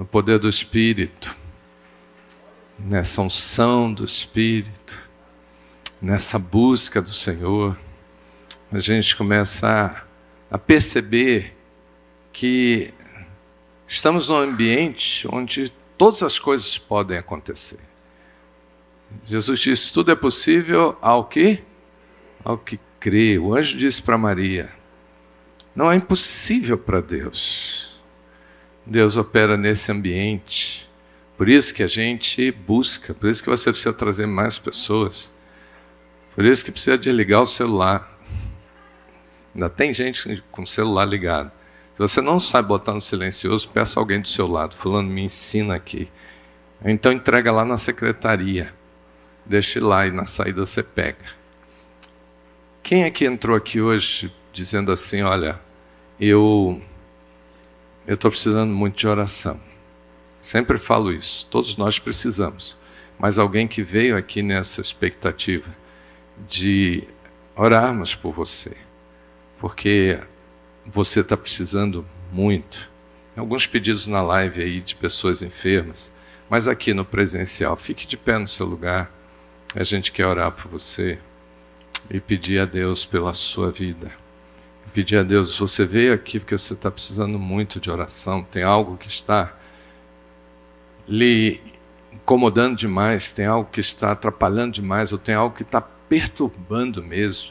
no poder do Espírito, nessa unção do Espírito, nessa busca do Senhor. A gente começa a, a perceber que estamos num ambiente onde todas as coisas podem acontecer. Jesus disse: tudo é possível ao que? Ao que crê. O anjo disse para Maria: não é impossível para Deus. Deus opera nesse ambiente. Por isso que a gente busca, por isso que você precisa trazer mais pessoas. Por isso que precisa de ligar o celular. Ainda tem gente com o celular ligado. Se você não sabe botar no silencioso, peça alguém do seu lado. Fulano, me ensina aqui. Então entrega lá na secretaria. Deixe lá e na saída você pega. Quem é que entrou aqui hoje dizendo assim, olha, eu eu estou precisando muito de oração. Sempre falo isso, todos nós precisamos. Mas alguém que veio aqui nessa expectativa de orarmos por você, porque você está precisando muito. Alguns pedidos na live aí de pessoas enfermas, mas aqui no presencial, fique de pé no seu lugar. A gente quer orar por você e pedir a Deus pela sua vida. Pedir a Deus, você veio aqui porque você está precisando muito de oração, tem algo que está lhe incomodando demais, tem algo que está atrapalhando demais, ou tem algo que está perturbando mesmo,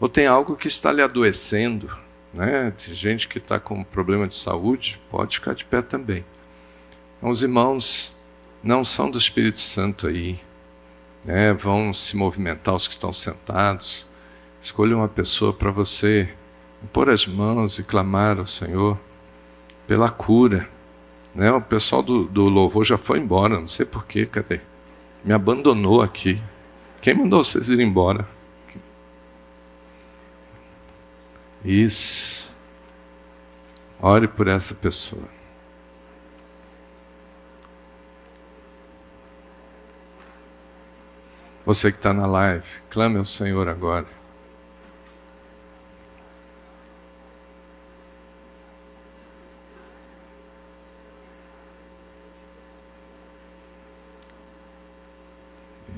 ou tem algo que está lhe adoecendo. Né? Tem gente que está com problema de saúde, pode ficar de pé também. Então, os irmãos não são do Espírito Santo aí, né? vão se movimentar os que estão sentados. Escolha uma pessoa para você pôr as mãos e clamar ao Senhor pela cura. Né? O pessoal do, do louvor já foi embora, não sei porquê, cadê? Me abandonou aqui. Quem mandou vocês ir embora? Isso. Ore por essa pessoa. Você que está na live, clame ao Senhor agora.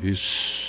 Isso.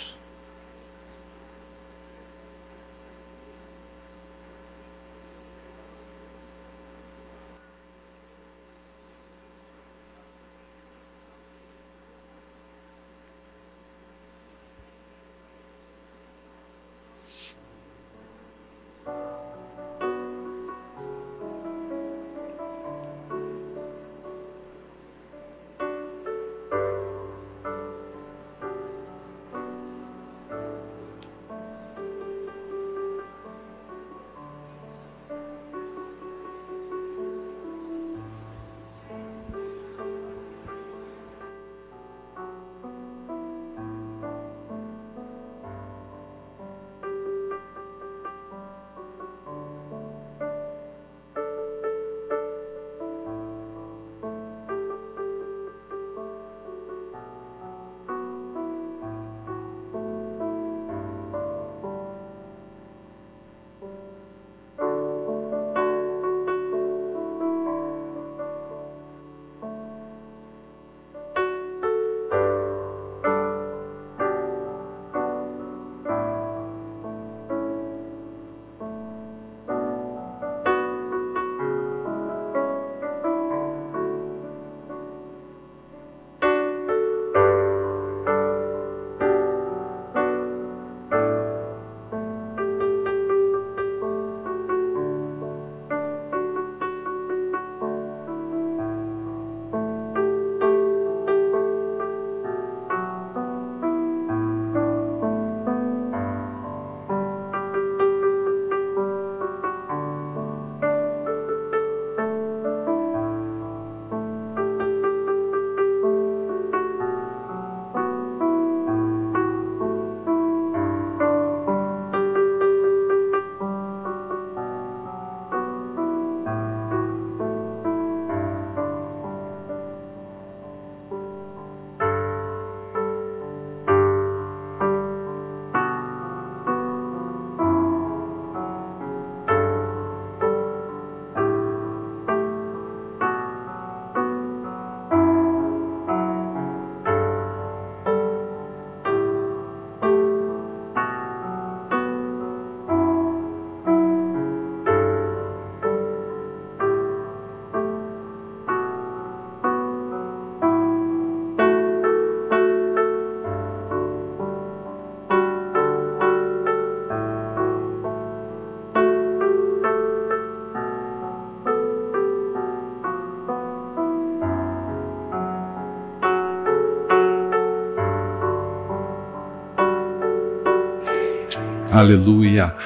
Aleluia.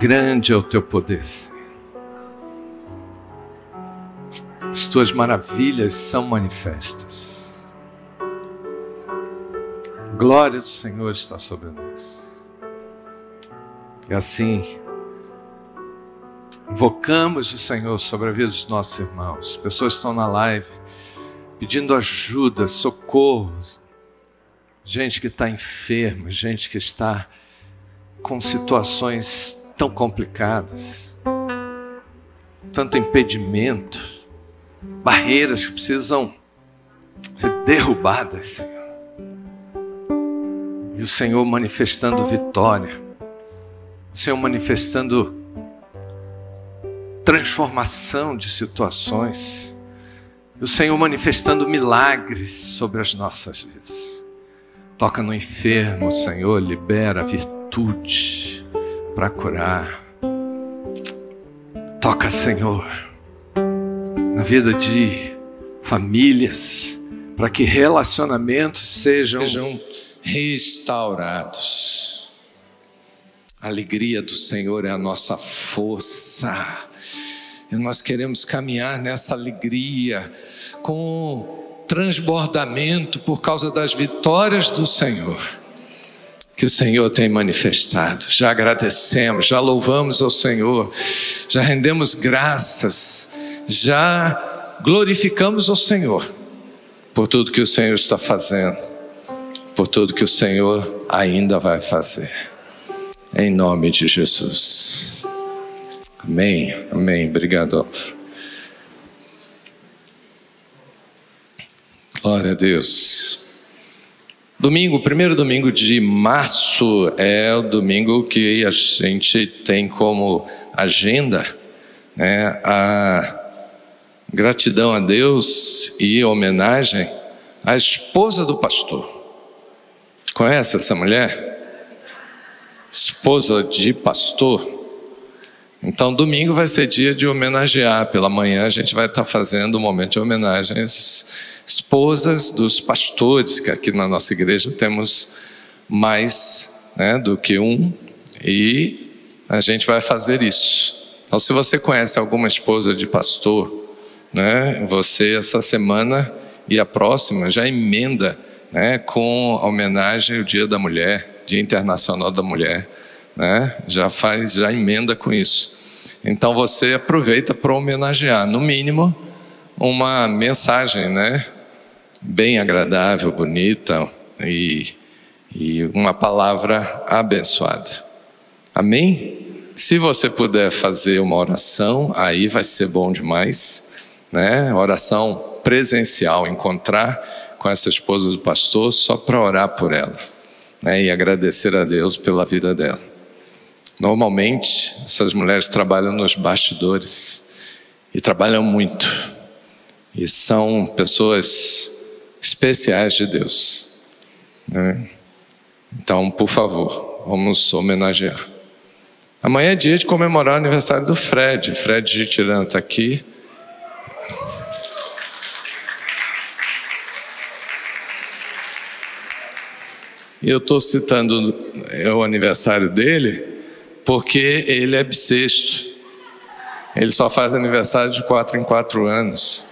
Grande é o teu poder. As tuas maravilhas são manifestas. Glória do Senhor está sobre nós. E assim, invocamos o Senhor sobre a vida dos nossos irmãos. Pessoas estão na live pedindo ajuda, socorro. Gente que está enferma, gente que está com situações tão complicadas, tanto impedimento barreiras que precisam ser derrubadas, Senhor. E o Senhor manifestando vitória, o Senhor manifestando transformação de situações, o Senhor manifestando milagres sobre as nossas vidas. Toca no enfermo, Senhor, libera virtude para curar. Toca, Senhor na vida de famílias, para que relacionamentos sejam, sejam restaurados. A alegria do Senhor é a nossa força. E nós queremos caminhar nessa alegria com transbordamento por causa das vitórias do Senhor que o Senhor tem manifestado. Já agradecemos, já louvamos ao Senhor, já rendemos graças, já glorificamos ao Senhor por tudo que o Senhor está fazendo, por tudo que o Senhor ainda vai fazer. Em nome de Jesus. Amém. Amém. Obrigado. Glória a Deus. Domingo, primeiro domingo de março é o domingo que a gente tem como agenda né, a gratidão a Deus e homenagem à esposa do pastor. Conhece essa mulher? Esposa de pastor. Então, domingo vai ser dia de homenagear. Pela manhã a gente vai estar fazendo um momento de homenagem às esposas dos pastores, que aqui na nossa igreja temos mais né, do que um, e a gente vai fazer isso. Então, se você conhece alguma esposa de pastor, né, você essa semana e a próxima já emenda né, com homenagem ao Dia da Mulher, Dia Internacional da Mulher né? Já faz, já emenda com isso. Então você aproveita para homenagear, no mínimo, uma mensagem, né? Bem agradável, bonita e, e uma palavra abençoada. Amém? Se você puder fazer uma oração, aí vai ser bom demais, né? Oração presencial, encontrar com essa esposa do pastor só para orar por ela, né? E agradecer a Deus pela vida dela. Normalmente, essas mulheres trabalham nos bastidores e trabalham muito. E são pessoas especiais de Deus. Né? Então, por favor, vamos homenagear. Amanhã é dia de comemorar o aniversário do Fred. Fred Gitirano está aqui. Eu estou citando o aniversário dele porque ele é bissexto. Ele só faz aniversário de quatro em quatro anos,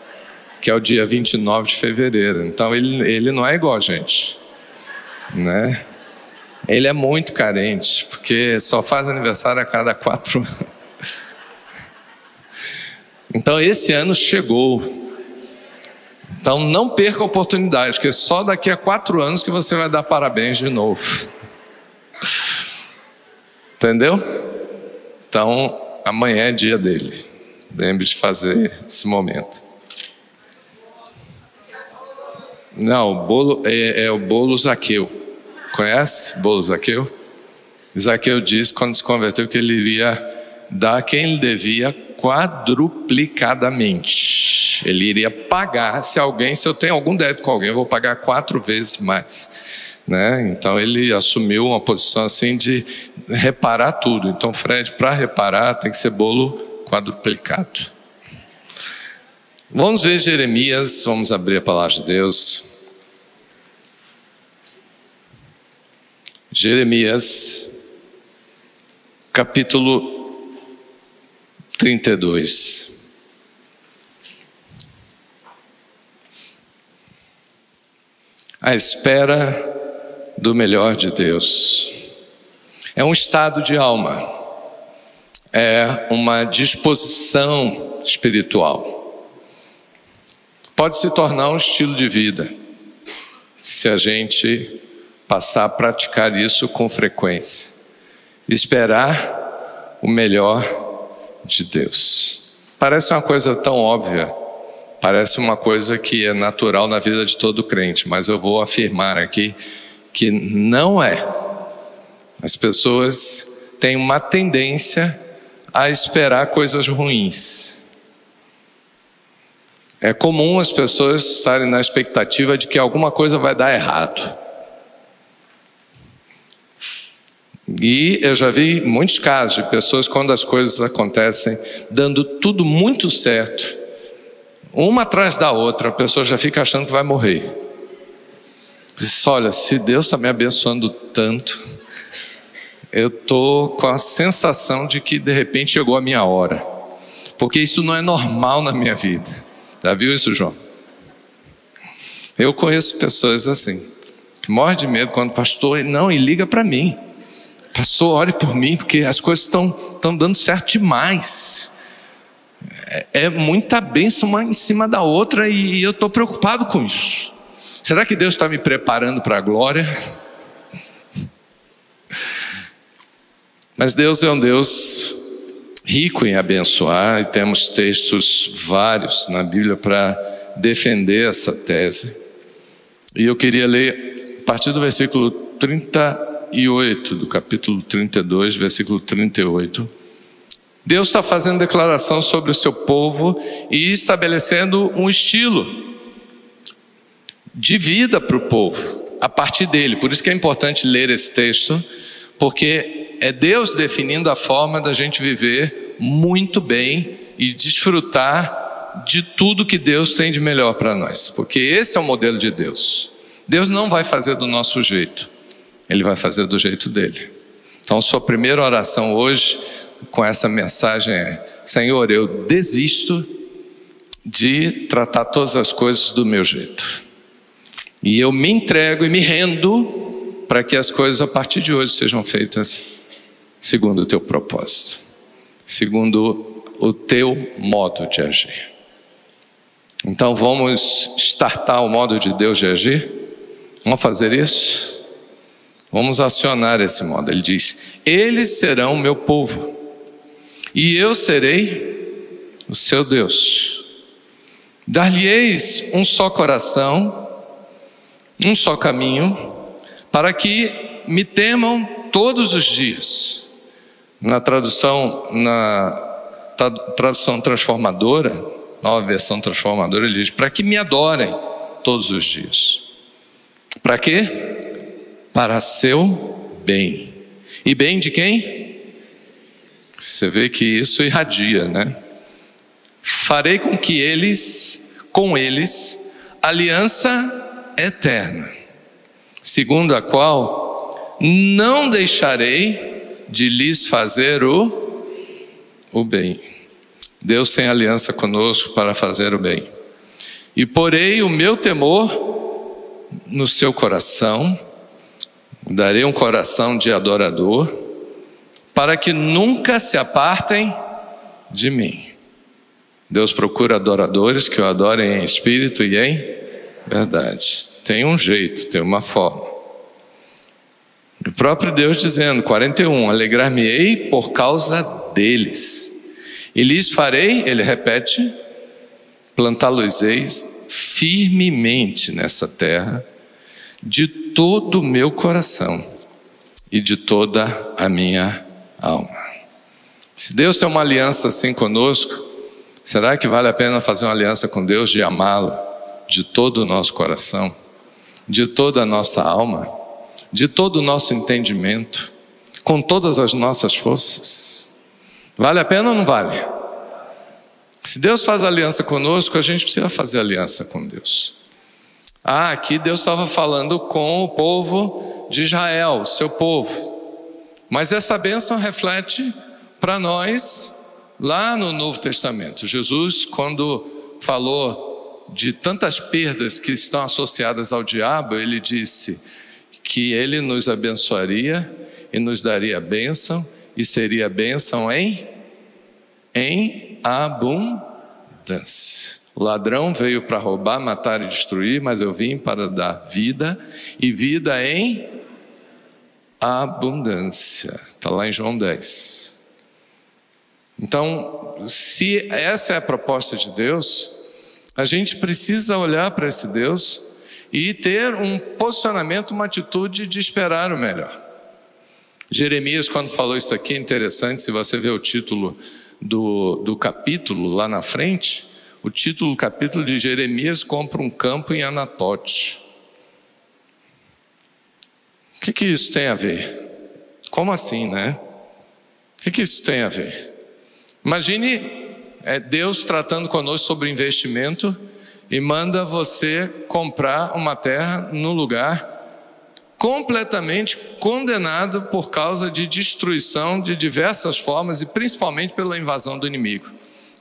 que é o dia 29 de fevereiro. Então ele, ele não é igual a gente, né? Ele é muito carente, porque só faz aniversário a cada quatro anos. Então esse ano chegou. Então não perca a oportunidade, porque só daqui a quatro anos que você vai dar parabéns de novo. Entendeu? Então, amanhã é dia dele. Lembre de fazer esse momento. Não, o bolo é, é o bolo Zaqueu. Conhece bolo Zaqueu? Zaqueu disse quando se converteu que ele iria dar quem ele devia quadruplicadamente. Ele iria pagar se alguém, se eu tenho algum débito com alguém, eu vou pagar quatro vezes mais. Né? Então ele assumiu uma posição assim de reparar tudo. Então, Fred, para reparar, tem que ser bolo quadruplicado. Vamos ver Jeremias, vamos abrir a palavra de Deus. Jeremias, capítulo 32. A espera do melhor de Deus. É um estado de alma, é uma disposição espiritual. Pode se tornar um estilo de vida, se a gente passar a praticar isso com frequência. Esperar o melhor de Deus. Parece uma coisa tão óbvia, parece uma coisa que é natural na vida de todo crente, mas eu vou afirmar aqui que não é. As pessoas têm uma tendência a esperar coisas ruins. É comum as pessoas estarem na expectativa de que alguma coisa vai dar errado. E eu já vi muitos casos de pessoas, quando as coisas acontecem, dando tudo muito certo, uma atrás da outra, a pessoa já fica achando que vai morrer. Diz: Olha, se Deus está me abençoando tanto, eu estou com a sensação de que de repente chegou a minha hora, porque isso não é normal na minha vida. Já viu isso, João? Eu conheço pessoas assim, que morrem de medo quando o pastor, não, e liga para mim. Pastor, ore por mim, porque as coisas estão, dando certo demais. É, é muita bênção uma em cima da outra e eu estou preocupado com isso. Será que Deus está me preparando para a glória? Mas Deus é um Deus rico em abençoar, e temos textos vários na Bíblia para defender essa tese. E eu queria ler a partir do versículo 30 38, do capítulo 32, versículo 38. Deus está fazendo declaração sobre o seu povo e estabelecendo um estilo de vida para o povo, a partir dele. Por isso que é importante ler esse texto, porque é Deus definindo a forma da gente viver muito bem e desfrutar de tudo que Deus tem de melhor para nós, porque esse é o modelo de Deus. Deus não vai fazer do nosso jeito. Ele vai fazer do jeito dele. Então, sua primeira oração hoje, com essa mensagem é: Senhor, eu desisto de tratar todas as coisas do meu jeito. E eu me entrego e me rendo para que as coisas a partir de hoje sejam feitas segundo o teu propósito, segundo o teu modo de agir. Então vamos startar o modo de Deus de agir? Vamos fazer isso? Vamos acionar esse modo. Ele diz: Eles serão meu povo, e eu serei o seu Deus. Dar-lhe-eis um só coração, um só caminho, para que me temam todos os dias. Na tradução, na tradução transformadora, nova versão transformadora, ele diz: para que me adorem todos os dias. Para quê? para seu bem. E bem de quem? Você vê que isso irradia, né? Farei com que eles, com eles, aliança eterna, segundo a qual não deixarei de lhes fazer o, o bem. Deus tem aliança conosco para fazer o bem. E porei o meu temor no seu coração, darei um coração de adorador, para que nunca se apartem de mim. Deus procura adoradores que o adorem em espírito e em verdade. Tem um jeito, tem uma forma. O próprio Deus dizendo, 41, alegrar-me-ei por causa deles. E lhes farei, ele repete, plantá-los-eis firmemente nessa terra de todo o meu coração e de toda a minha alma. Se Deus tem uma aliança assim conosco, será que vale a pena fazer uma aliança com Deus de amá-lo todo o nosso coração, de toda a nossa alma, de todo o nosso entendimento, com todas as nossas forças? Vale a pena ou não vale? Se Deus faz aliança conosco, a gente precisa fazer aliança com Deus. Ah, aqui Deus estava falando com o povo de Israel, seu povo. Mas essa bênção reflete para nós lá no Novo Testamento. Jesus, quando falou de tantas perdas que estão associadas ao diabo, ele disse que ele nos abençoaria e nos daria bênção, e seria bênção em, em abundância. O ladrão veio para roubar, matar e destruir, mas eu vim para dar vida e vida em abundância. Está lá em João 10. Então, se essa é a proposta de Deus, a gente precisa olhar para esse Deus e ter um posicionamento, uma atitude de esperar o melhor. Jeremias, quando falou isso aqui, é interessante, se você ver o título do, do capítulo lá na frente, o título do capítulo de Jeremias compra um campo em Anatote. O que, que isso tem a ver? Como assim, né? O que, que isso tem a ver? Imagine é, Deus tratando conosco sobre investimento e manda você comprar uma terra no lugar completamente condenado por causa de destruição de diversas formas e principalmente pela invasão do inimigo.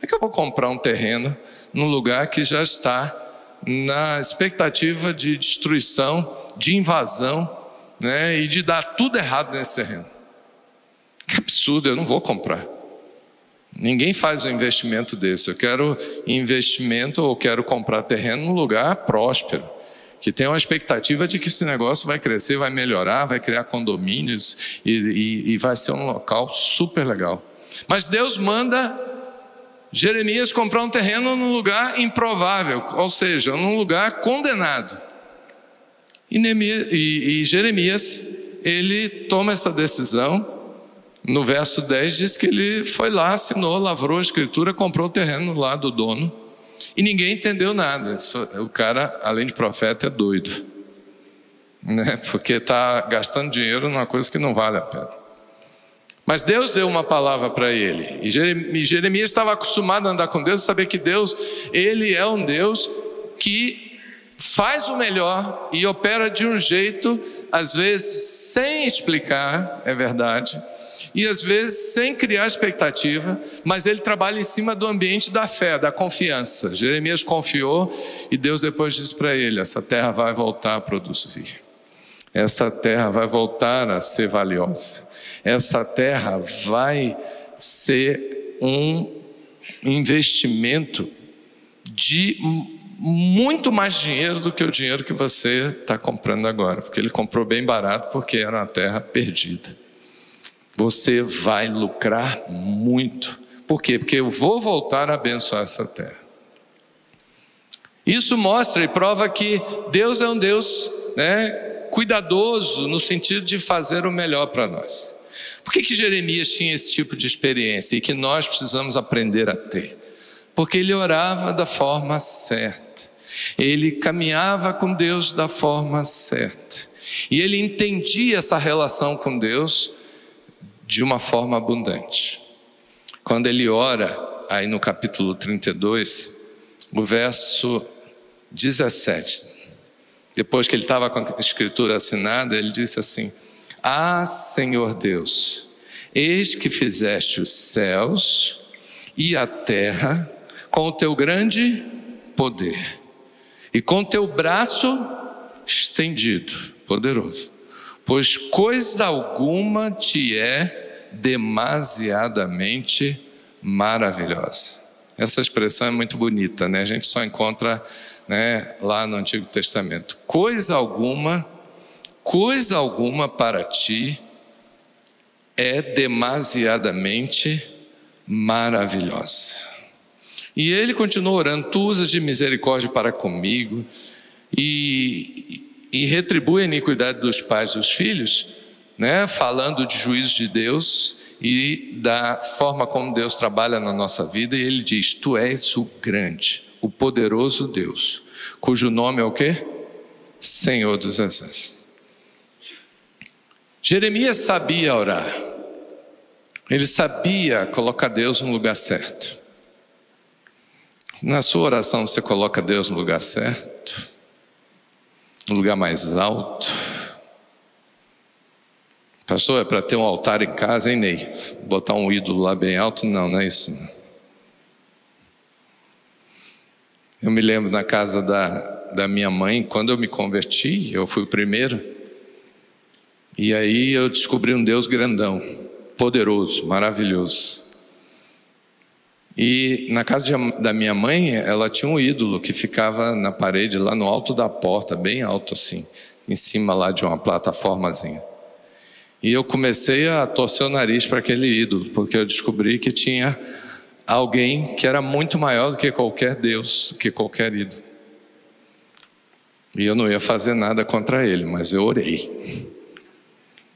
É que eu vou comprar um terreno num lugar que já está na expectativa de destruição, de invasão, né, e de dar tudo errado nesse terreno. Que absurdo, eu não vou comprar. Ninguém faz um investimento desse. Eu quero investimento ou quero comprar terreno num lugar próspero que tem uma expectativa de que esse negócio vai crescer, vai melhorar, vai criar condomínios e, e, e vai ser um local super legal. Mas Deus manda Jeremias comprar um terreno num lugar improvável, ou seja, num lugar condenado. E, Jeremias, ele toma essa decisão. No verso 10 diz que ele foi lá, assinou, lavrou a escritura, comprou o terreno lá do dono e ninguém entendeu nada. O cara, além de profeta, é doido. Né? Porque está gastando dinheiro numa coisa que não vale a pena. Mas Deus deu uma palavra para ele. E Jeremias estava acostumado a andar com Deus, saber que Deus, ele é um Deus que faz o melhor e opera de um jeito, às vezes sem explicar, é verdade, e às vezes sem criar expectativa, mas ele trabalha em cima do ambiente da fé, da confiança. Jeremias confiou e Deus depois disse para ele: essa terra vai voltar a produzir, essa terra vai voltar a ser valiosa, essa terra vai ser um investimento de muito mais dinheiro do que o dinheiro que você está comprando agora, porque ele comprou bem barato porque era uma terra perdida você vai lucrar muito. Por quê? Porque eu vou voltar a abençoar essa terra. Isso mostra e prova que Deus é um Deus né, cuidadoso no sentido de fazer o melhor para nós. Por que, que Jeremias tinha esse tipo de experiência e que nós precisamos aprender a ter? Porque ele orava da forma certa, ele caminhava com Deus da forma certa, e ele entendia essa relação com Deus de uma forma abundante. Quando ele ora, aí no capítulo 32, o verso 17, depois que ele estava com a escritura assinada, ele disse assim: Ah, Senhor Deus, eis que fizeste os céus e a terra com o teu grande poder e com o teu braço estendido, poderoso pois coisa alguma te é demasiadamente maravilhosa. Essa expressão é muito bonita, né? A gente só encontra né, lá no Antigo Testamento. Coisa alguma, coisa alguma para ti é demasiadamente maravilhosa. E ele continuou orando: Tu usas de misericórdia para comigo, e, e retribui a iniquidade dos pais e dos filhos, né, falando de juízo de Deus e da forma como Deus trabalha na nossa vida, e ele diz: Tu és o grande, o poderoso Deus, cujo nome é o quê? Senhor dos Exércitos. Jeremias sabia orar, ele sabia colocar Deus no lugar certo. Na sua oração você coloca Deus no lugar certo? No lugar mais alto, Pastor, é para ter um altar em casa, hein, Ney? Botar um ídolo lá bem alto? Não, não é isso. Não. Eu me lembro na casa da, da minha mãe, quando eu me converti, eu fui o primeiro. E aí eu descobri um Deus grandão, poderoso, maravilhoso. E na casa de, da minha mãe, ela tinha um ídolo que ficava na parede, lá no alto da porta, bem alto assim, em cima lá de uma plataformazinha. E eu comecei a torcer o nariz para aquele ídolo, porque eu descobri que tinha alguém que era muito maior do que qualquer Deus, que qualquer ídolo. E eu não ia fazer nada contra ele, mas eu orei.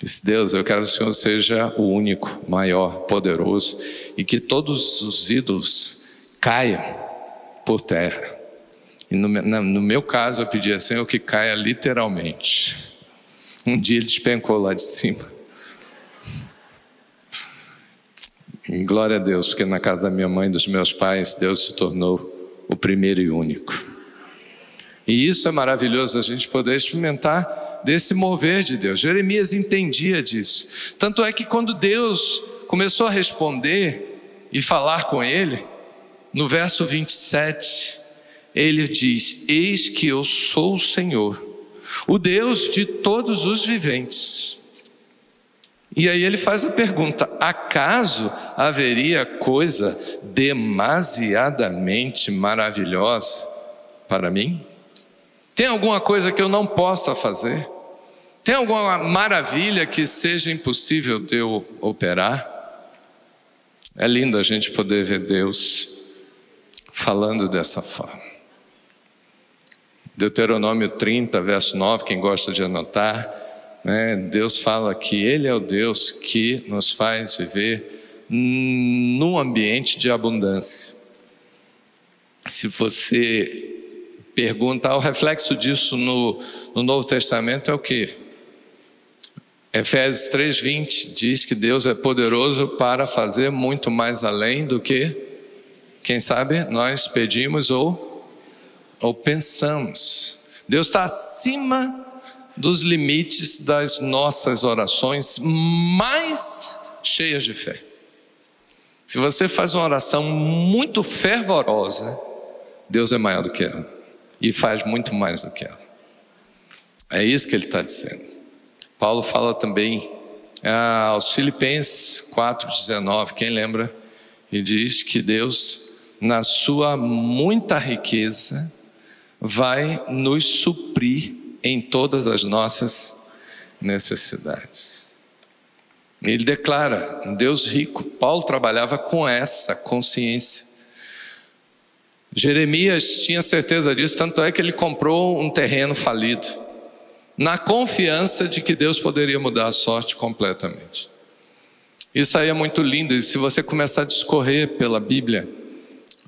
Disse, Deus, eu quero que o Senhor seja o único, maior, poderoso, e que todos os ídolos caiam por terra. E no, no meu caso, eu pedi ao Senhor que caia literalmente. Um dia ele despencou lá de cima. E glória a Deus, porque na casa da minha mãe e dos meus pais, Deus se tornou o primeiro e único. E isso é maravilhoso a gente poder experimentar desse mover de Deus. Jeremias entendia disso. Tanto é que quando Deus começou a responder e falar com ele, no verso 27, ele diz: Eis que eu sou o Senhor, o Deus de todos os viventes. E aí ele faz a pergunta: acaso haveria coisa demasiadamente maravilhosa para mim? Tem alguma coisa que eu não possa fazer? Tem alguma maravilha que seja impossível de eu operar? É lindo a gente poder ver Deus falando dessa forma. Deuteronômio 30, verso 9, quem gosta de anotar, né, Deus fala que Ele é o Deus que nos faz viver num ambiente de abundância. Se você pergunta, o reflexo disso no, no Novo Testamento é o que? Efésios 3,20 diz que Deus é poderoso para fazer muito mais além do que, quem sabe, nós pedimos ou, ou pensamos. Deus está acima dos limites das nossas orações mais cheias de fé. Se você faz uma oração muito fervorosa, Deus é maior do que ela e faz muito mais do que ela. É isso que ele está dizendo. Paulo fala também ah, aos Filipenses 4,19, quem lembra? E diz que Deus, na sua muita riqueza, vai nos suprir em todas as nossas necessidades. Ele declara, Deus rico. Paulo trabalhava com essa consciência. Jeremias tinha certeza disso, tanto é que ele comprou um terreno falido, na confiança de que Deus poderia mudar a sorte completamente. Isso aí é muito lindo, e se você começar a discorrer pela Bíblia,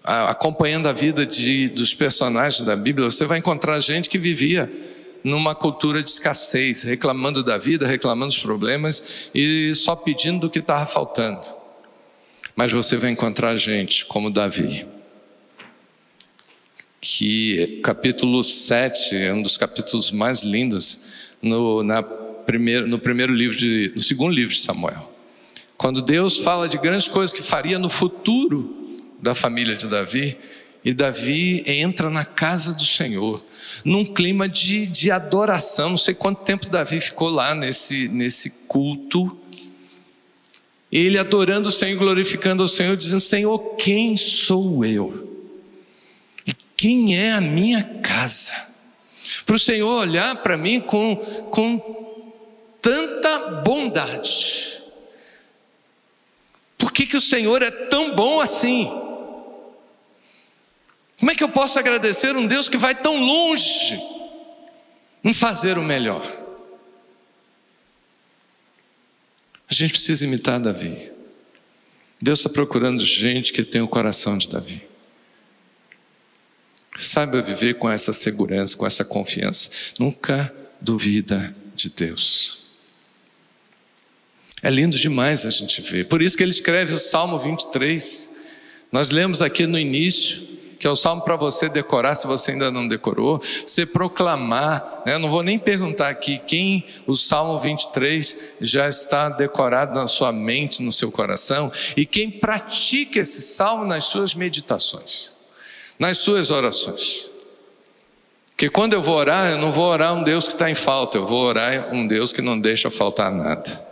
acompanhando a vida de, dos personagens da Bíblia, você vai encontrar gente que vivia numa cultura de escassez, reclamando da vida, reclamando dos problemas e só pedindo do que estava faltando. Mas você vai encontrar gente como Davi, que capítulo 7 é um dos capítulos mais lindos no, na primeiro, no primeiro livro de, no segundo livro de Samuel. Quando Deus fala de grandes coisas que faria no futuro da família de Davi, e Davi entra na casa do Senhor, num clima de, de adoração. Não sei quanto tempo Davi ficou lá nesse, nesse culto. Ele adorando o Senhor, glorificando o Senhor, dizendo: Senhor, quem sou eu? Quem é a minha casa? Para o Senhor olhar para mim com, com tanta bondade. Por que, que o Senhor é tão bom assim? Como é que eu posso agradecer um Deus que vai tão longe em fazer o melhor? A gente precisa imitar Davi. Deus está procurando gente que tem o coração de Davi. Saiba viver com essa segurança, com essa confiança. Nunca duvida de Deus. É lindo demais a gente ver. Por isso que ele escreve o Salmo 23. Nós lemos aqui no início que é o salmo para você decorar, se você ainda não decorou, você proclamar. Né? Não vou nem perguntar aqui quem o salmo 23 já está decorado na sua mente, no seu coração, e quem pratica esse salmo nas suas meditações, nas suas orações. Porque quando eu vou orar, eu não vou orar um Deus que está em falta, eu vou orar um Deus que não deixa faltar nada.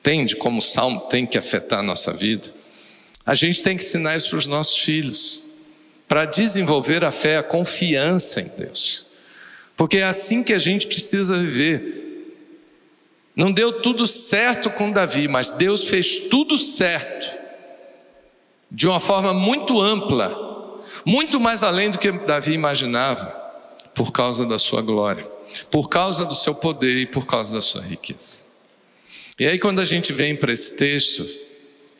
Entende como o salmo tem que afetar a nossa vida? A gente tem que ensinar isso para os nossos filhos, para desenvolver a fé, a confiança em Deus. Porque é assim que a gente precisa viver. Não deu tudo certo com Davi, mas Deus fez tudo certo, de uma forma muito ampla, muito mais além do que Davi imaginava, por causa da sua glória, por causa do seu poder e por causa da sua riqueza. E aí, quando a gente vem para esse texto,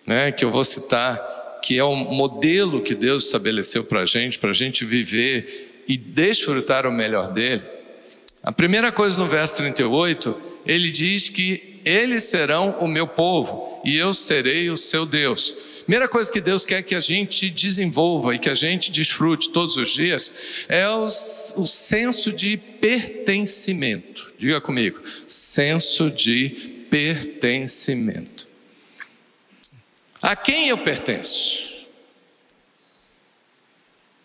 né, que eu vou citar, que é o modelo que Deus estabeleceu para a gente, para a gente viver e desfrutar o melhor dele, a primeira coisa no verso 38, ele diz que eles serão o meu povo e eu serei o seu Deus. Primeira coisa que Deus quer que a gente desenvolva e que a gente desfrute todos os dias é o, senso de pertencimento. Diga comigo, senso de pertencimento. A quem eu pertenço?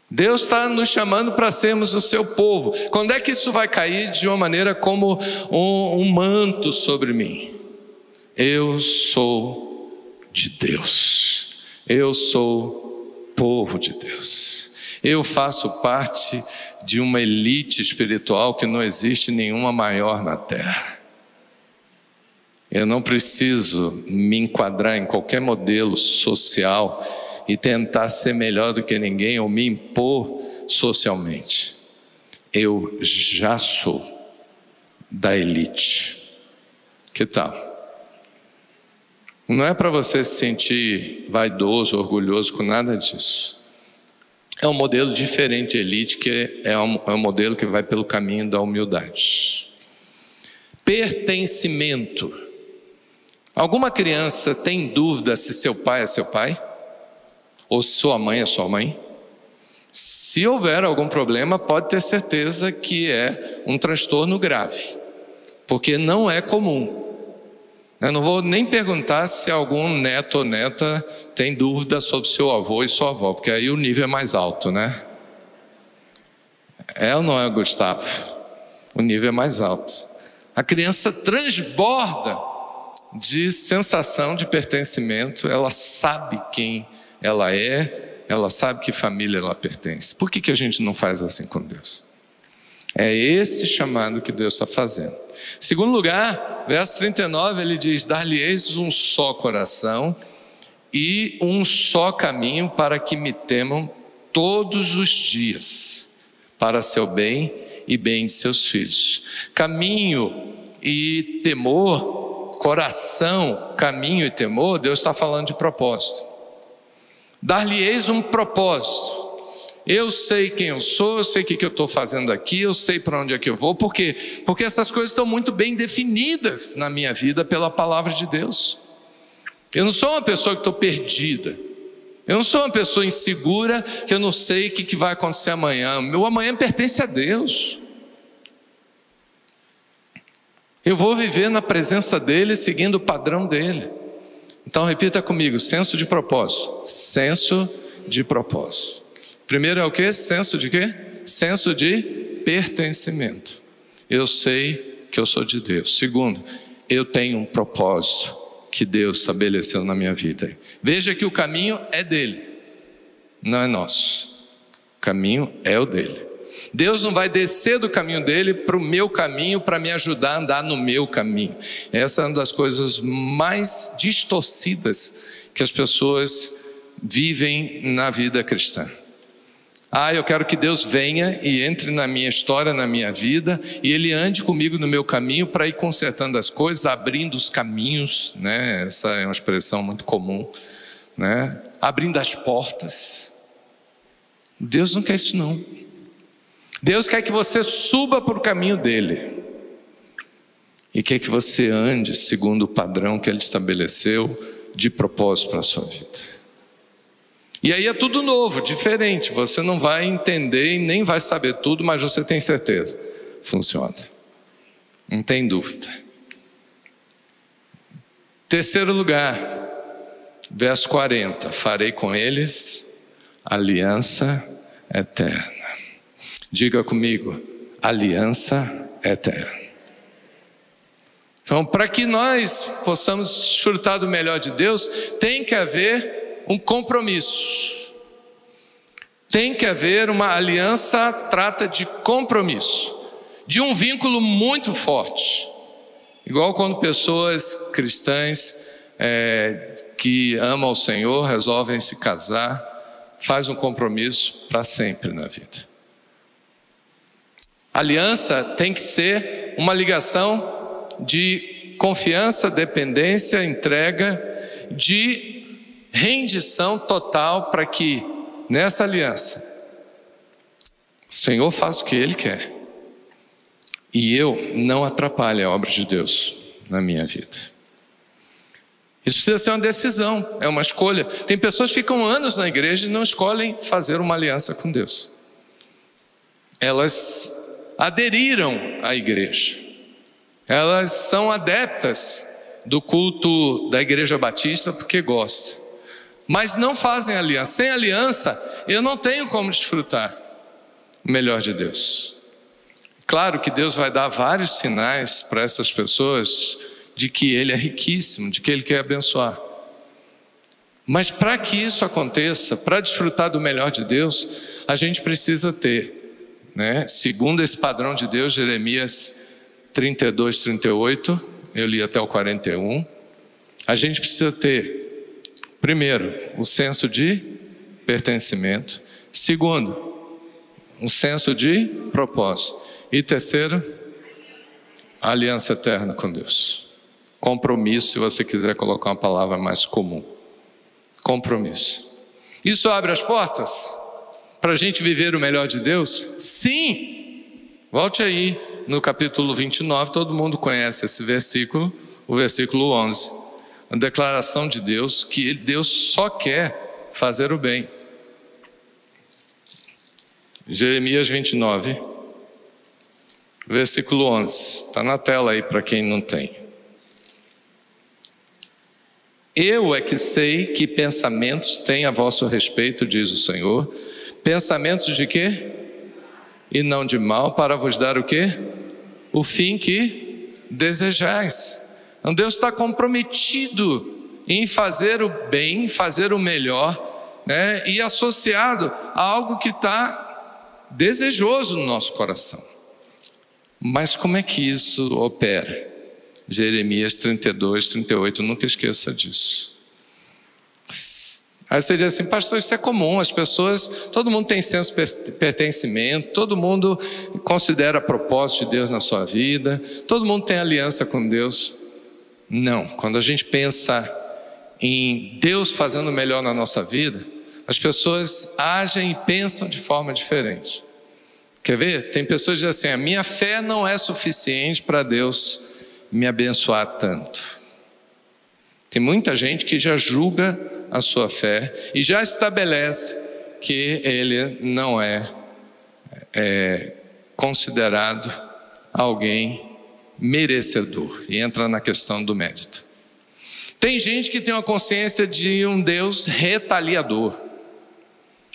Deus está nos chamando para sermos o seu povo. Quando é que isso vai cair de uma maneira como um, um manto sobre mim? Eu sou de Deus. Eu sou povo de Deus. Eu faço parte de uma elite espiritual que não existe nenhuma maior na terra. Eu não preciso me enquadrar em qualquer modelo social e tentar ser melhor do que ninguém ou me impor socialmente. Eu já sou da elite. Que tal? Não é para você se sentir vaidoso, orgulhoso com nada disso. É um modelo diferente elite, que é um, é um modelo que vai pelo caminho da humildade. Pertencimento Alguma criança tem dúvida se seu pai é seu pai? Ou se sua mãe é sua mãe? Se houver algum problema, pode ter certeza que é um transtorno grave, porque não é comum. Eu não vou nem perguntar se algum neto ou neta tem dúvida sobre seu avô e sua avó, porque aí o nível é mais alto, né? É ou não é, Gustavo? O nível é mais alto. A criança transborda de sensação de pertencimento, ela sabe quem ela é, ela sabe que família ela pertence. Por que, que a gente não faz assim com Deus? É esse chamado que Deus está fazendo. Segundo lugar, verso 39, ele diz: Dar-lhe-eis um só coração e um só caminho para que me temam todos os dias, para seu bem e bem de seus filhos. Caminho e temor coração, caminho e temor, Deus está falando de propósito. Dar-lhe-eis um propósito. Eu sei quem eu sou, eu sei o que eu estou fazendo aqui, eu sei para onde é que eu vou, por quê? Porque essas coisas estão muito bem definidas na minha vida pela palavra de Deus. Eu não sou uma pessoa que estou perdida. Eu não sou uma pessoa insegura que eu não sei o que vai acontecer amanhã. Meu amanhã pertence a Deus. Eu vou viver na presença dele, seguindo o padrão dele. Então repita comigo: senso de propósito. Senso de propósito. Primeiro é o que? Senso de quê? Senso de pertencimento. Eu sei que eu sou de Deus. Segundo, eu tenho um propósito que Deus estabeleceu na minha vida. Veja que o caminho é dele, não é nosso. O caminho é o dele. Deus não vai descer do caminho dele para o meu caminho para me ajudar a andar no meu caminho. Essa é uma das coisas mais distorcidas que as pessoas vivem na vida cristã. Ah, eu quero que Deus venha e entre na minha história, na minha vida, e Ele ande comigo no meu caminho para ir consertando as coisas, abrindo os caminhos, né? Essa é uma expressão muito comum, né? Abrindo as portas. Deus não quer isso não. Deus quer que você suba para o caminho dele. E quer que você ande segundo o padrão que ele estabeleceu de propósito para a sua vida. E aí é tudo novo, diferente. Você não vai entender e nem vai saber tudo, mas você tem certeza. Funciona. Não tem dúvida. Terceiro lugar, verso 40: Farei com eles aliança eterna. Diga comigo, aliança eterna. Então, para que nós possamos desfrutar do melhor de Deus, tem que haver um compromisso. Tem que haver uma aliança, trata de compromisso, de um vínculo muito forte. Igual quando pessoas cristãs é, que amam o Senhor resolvem se casar, faz um compromisso para sempre na vida. Aliança tem que ser uma ligação de confiança, dependência, entrega, de rendição total para que nessa aliança o Senhor faça o que Ele quer e eu não atrapalhe a obra de Deus na minha vida. Isso precisa ser uma decisão, é uma escolha. Tem pessoas que ficam anos na igreja e não escolhem fazer uma aliança com Deus. Elas aderiram à igreja, elas são adeptas do culto da Igreja Batista porque gostam, mas não fazem aliança. Sem aliança, eu não tenho como desfrutar o melhor de Deus. Claro que Deus vai dar vários sinais para essas pessoas de que Ele é riquíssimo, de que Ele quer abençoar. Mas para que isso aconteça, para desfrutar do melhor de Deus, a gente precisa ter, né, segundo esse padrão de Deus, Jeremias 32, 38, eu li até o 41. A gente precisa ter, primeiro, o senso de pertencimento. Segundo, um senso de propósito. E terceiro, aliança eterna com Deus. Compromisso, se você quiser colocar uma palavra mais comum. Compromisso. Isso abre as portas para a gente viver o melhor de Deus? Sim! Volte aí no capítulo 29, todo mundo conhece esse versículo, o versículo 11. A declaração de Deus que Deus só quer fazer o bem. Jeremias 29, versículo 11. Está na tela aí para quem não tem. Eu é que sei que pensamentos têm a vosso respeito, diz o Senhor. Pensamentos de quê? e não de mal, para vos dar o quê? O fim que desejais. Então Deus está comprometido em fazer o bem, fazer o melhor, né? e associado a algo que está desejoso no nosso coração. Mas como é que isso opera? Jeremias 32, 38, nunca esqueça disso. Aí você diz assim, pastor, isso é comum, as pessoas, todo mundo tem senso de pertencimento, todo mundo considera propósito de Deus na sua vida, todo mundo tem aliança com Deus. Não, quando a gente pensa em Deus fazendo melhor na nossa vida, as pessoas agem e pensam de forma diferente. Quer ver? Tem pessoas que dizem assim: a minha fé não é suficiente para Deus me abençoar tanto. Tem muita gente que já julga a sua fé e já estabelece que ele não é, é considerado alguém merecedor e entra na questão do mérito. Tem gente que tem uma consciência de um Deus retaliador.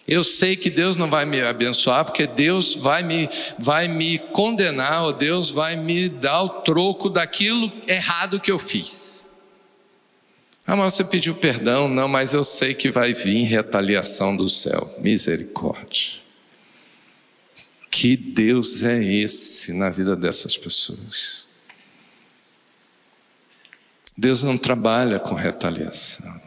Eu sei que Deus não vai me abençoar porque Deus vai me, vai me condenar ou Deus vai me dar o troco daquilo errado que eu fiz. Ah, mas você pediu perdão? Não, mas eu sei que vai vir retaliação do céu. Misericórdia. Que Deus é esse na vida dessas pessoas? Deus não trabalha com retaliação.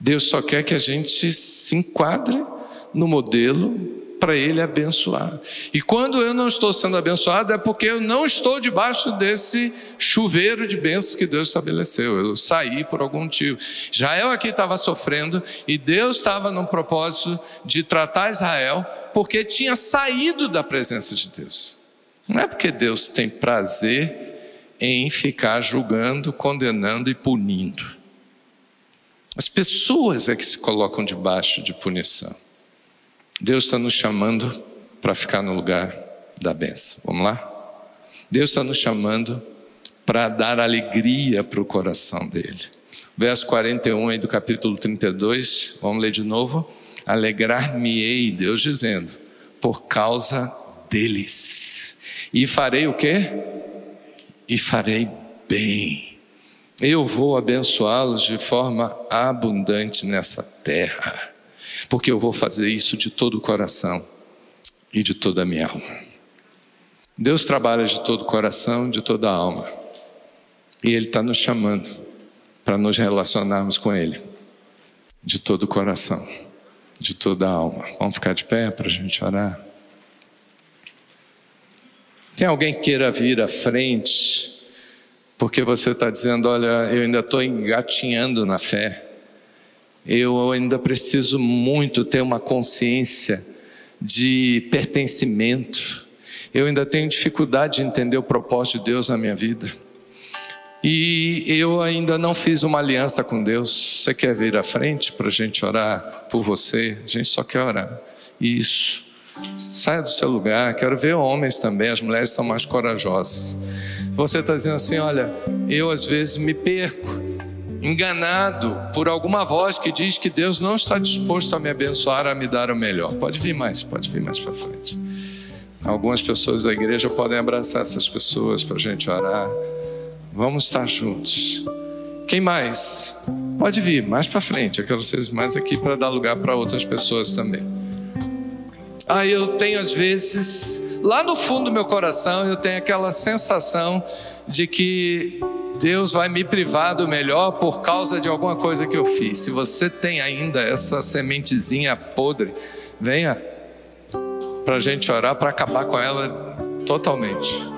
Deus só quer que a gente se enquadre no modelo para Ele abençoar. E quando eu não estou sendo abençoado, é porque eu não estou debaixo desse chuveiro de bênçãos que Deus estabeleceu. Eu saí por algum motivo. Israel aqui estava sofrendo e Deus estava no propósito de tratar Israel porque tinha saído da presença de Deus. Não é porque Deus tem prazer em ficar julgando, condenando e punindo. As pessoas é que se colocam debaixo de punição. Deus está nos chamando para ficar no lugar da benção. Vamos lá? Deus está nos chamando para dar alegria para o coração dele. Verso 41 aí do capítulo 32, vamos ler de novo. Alegrar-me-ei, Deus dizendo, por causa deles. E farei o quê? E farei bem. Eu vou abençoá-los de forma abundante nessa terra, porque eu vou fazer isso de todo o coração e de toda a minha alma. Deus trabalha de todo o coração, de toda a alma, e Ele está nos chamando para nos relacionarmos com Ele, de todo o coração, de toda a alma. Vamos ficar de pé para a gente orar? Tem alguém que queira vir à frente, porque você está dizendo: olha, eu ainda estou engatinhando na fé, eu ainda preciso muito ter uma consciência de pertencimento, eu ainda tenho dificuldade de entender o propósito de Deus na minha vida. E eu ainda não fiz uma aliança com Deus. Você quer vir à frente para a gente orar por você? A gente só quer orar. Isso. Saia do seu lugar. Quero ver homens também. As mulheres são mais corajosas. Você está dizendo assim: olha, eu às vezes me perco, enganado por alguma voz que diz que Deus não está disposto a me abençoar, a me dar o melhor. Pode vir mais, pode vir mais para frente. Algumas pessoas da igreja podem abraçar essas pessoas para a gente orar. Vamos estar juntos. Quem mais? Pode vir mais para frente. Eu quero vocês mais aqui para dar lugar para outras pessoas também. Ah, eu tenho às vezes, lá no fundo do meu coração, eu tenho aquela sensação de que Deus vai me privar do melhor por causa de alguma coisa que eu fiz. Se você tem ainda essa sementezinha podre, venha para a gente orar para acabar com ela totalmente.